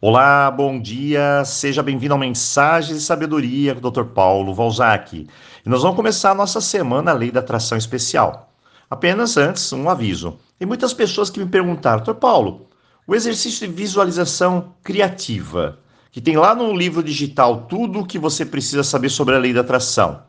Olá, bom dia, seja bem-vindo ao Mensagens de Sabedoria com o Dr. Paulo Valzac. E nós vamos começar a nossa semana a Lei da Atração Especial. Apenas antes, um aviso. Tem muitas pessoas que me perguntaram, Dr. Paulo, o exercício de visualização criativa, que tem lá no livro digital tudo o que você precisa saber sobre a Lei da Atração.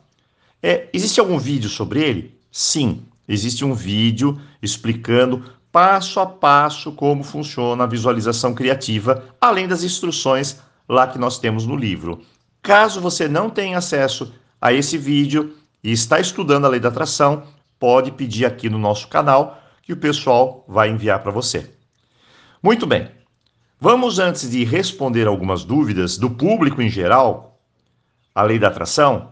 É, existe algum vídeo sobre ele? Sim, existe um vídeo explicando passo a passo como funciona a visualização criativa, além das instruções lá que nós temos no livro. Caso você não tenha acesso a esse vídeo e está estudando a lei da atração, pode pedir aqui no nosso canal que o pessoal vai enviar para você. Muito bem. Vamos antes de responder algumas dúvidas do público em geral, a lei da atração,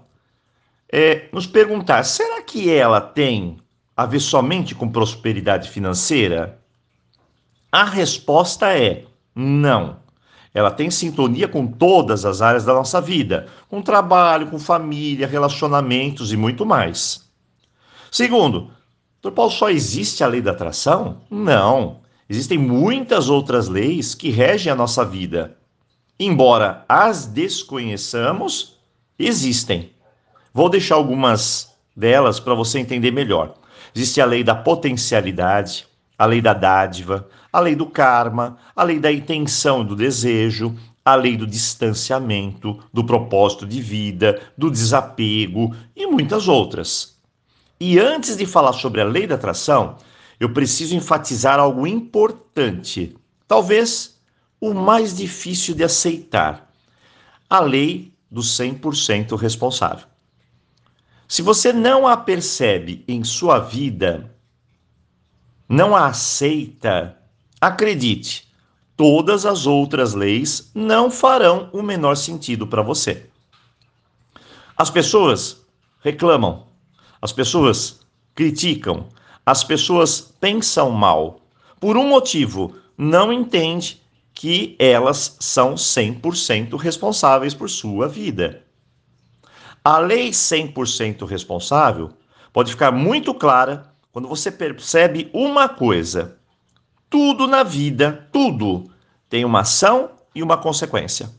é, nos perguntar: será que ela tem a ver somente com prosperidade financeira? A resposta é não. Ela tem sintonia com todas as áreas da nossa vida, com trabalho, com família, relacionamentos e muito mais. Segundo, Dr. Paulo, só existe a lei da atração? Não. Existem muitas outras leis que regem a nossa vida. Embora as desconheçamos, existem. Vou deixar algumas delas para você entender melhor. Existe a lei da potencialidade, a lei da dádiva, a lei do karma, a lei da intenção e do desejo, a lei do distanciamento, do propósito de vida, do desapego e muitas outras. E antes de falar sobre a lei da atração, eu preciso enfatizar algo importante, talvez o mais difícil de aceitar: a lei do 100% responsável. Se você não a percebe em sua vida, não a aceita, acredite, todas as outras leis não farão o menor sentido para você. As pessoas reclamam, as pessoas criticam, as pessoas pensam mal. Por um motivo, não entende que elas são 100% responsáveis por sua vida. A lei 100% responsável pode ficar muito clara quando você percebe uma coisa: tudo na vida, tudo, tem uma ação e uma consequência.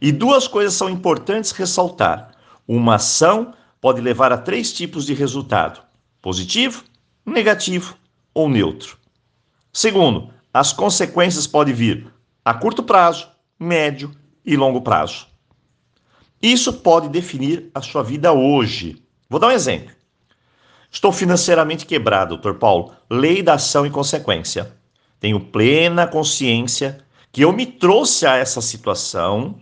E duas coisas são importantes ressaltar. Uma ação pode levar a três tipos de resultado: positivo, negativo ou neutro. Segundo, as consequências podem vir a curto prazo, médio e longo prazo. Isso pode definir a sua vida hoje. Vou dar um exemplo. Estou financeiramente quebrado, doutor Paulo. Lei da ação e consequência. Tenho plena consciência que eu me trouxe a essa situação,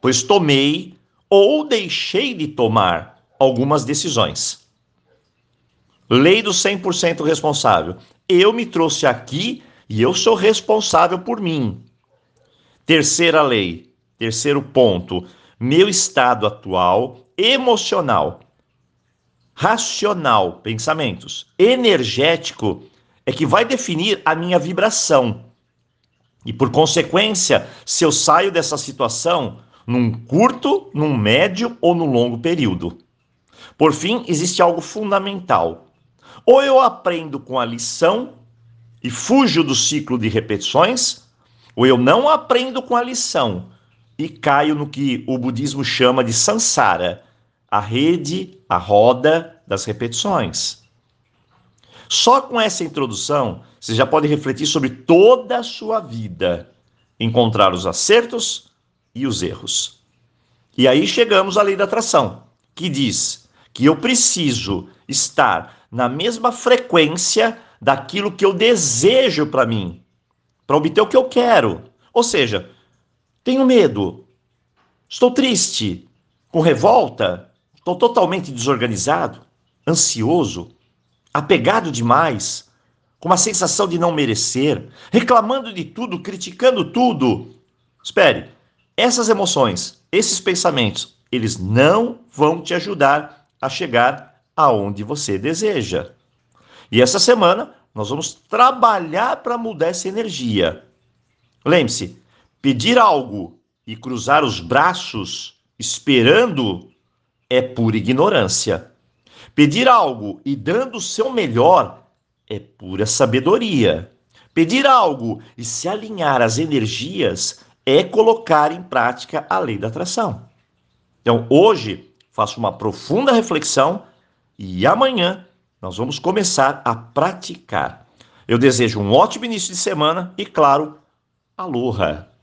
pois tomei ou deixei de tomar algumas decisões. Lei do 100% responsável. Eu me trouxe aqui e eu sou responsável por mim. Terceira lei, terceiro ponto meu estado atual emocional, racional, pensamentos, energético é que vai definir a minha vibração. E por consequência, se eu saio dessa situação num curto, num médio ou no longo período. Por fim, existe algo fundamental. Ou eu aprendo com a lição e fujo do ciclo de repetições, ou eu não aprendo com a lição e caio no que o budismo chama de samsara, a rede, a roda das repetições. Só com essa introdução, você já pode refletir sobre toda a sua vida, encontrar os acertos e os erros. E aí chegamos à lei da atração, que diz que eu preciso estar na mesma frequência daquilo que eu desejo para mim, para obter o que eu quero. Ou seja, tenho medo. Estou triste, com revolta, estou totalmente desorganizado, ansioso, apegado demais, com uma sensação de não merecer, reclamando de tudo, criticando tudo. Espere, essas emoções, esses pensamentos, eles não vão te ajudar a chegar aonde você deseja. E essa semana nós vamos trabalhar para mudar essa energia. Lembre-se, Pedir algo e cruzar os braços esperando é pura ignorância. Pedir algo e dando o seu melhor é pura sabedoria. Pedir algo e se alinhar às energias é colocar em prática a lei da atração. Então, hoje, faço uma profunda reflexão e amanhã nós vamos começar a praticar. Eu desejo um ótimo início de semana e, claro, aloha!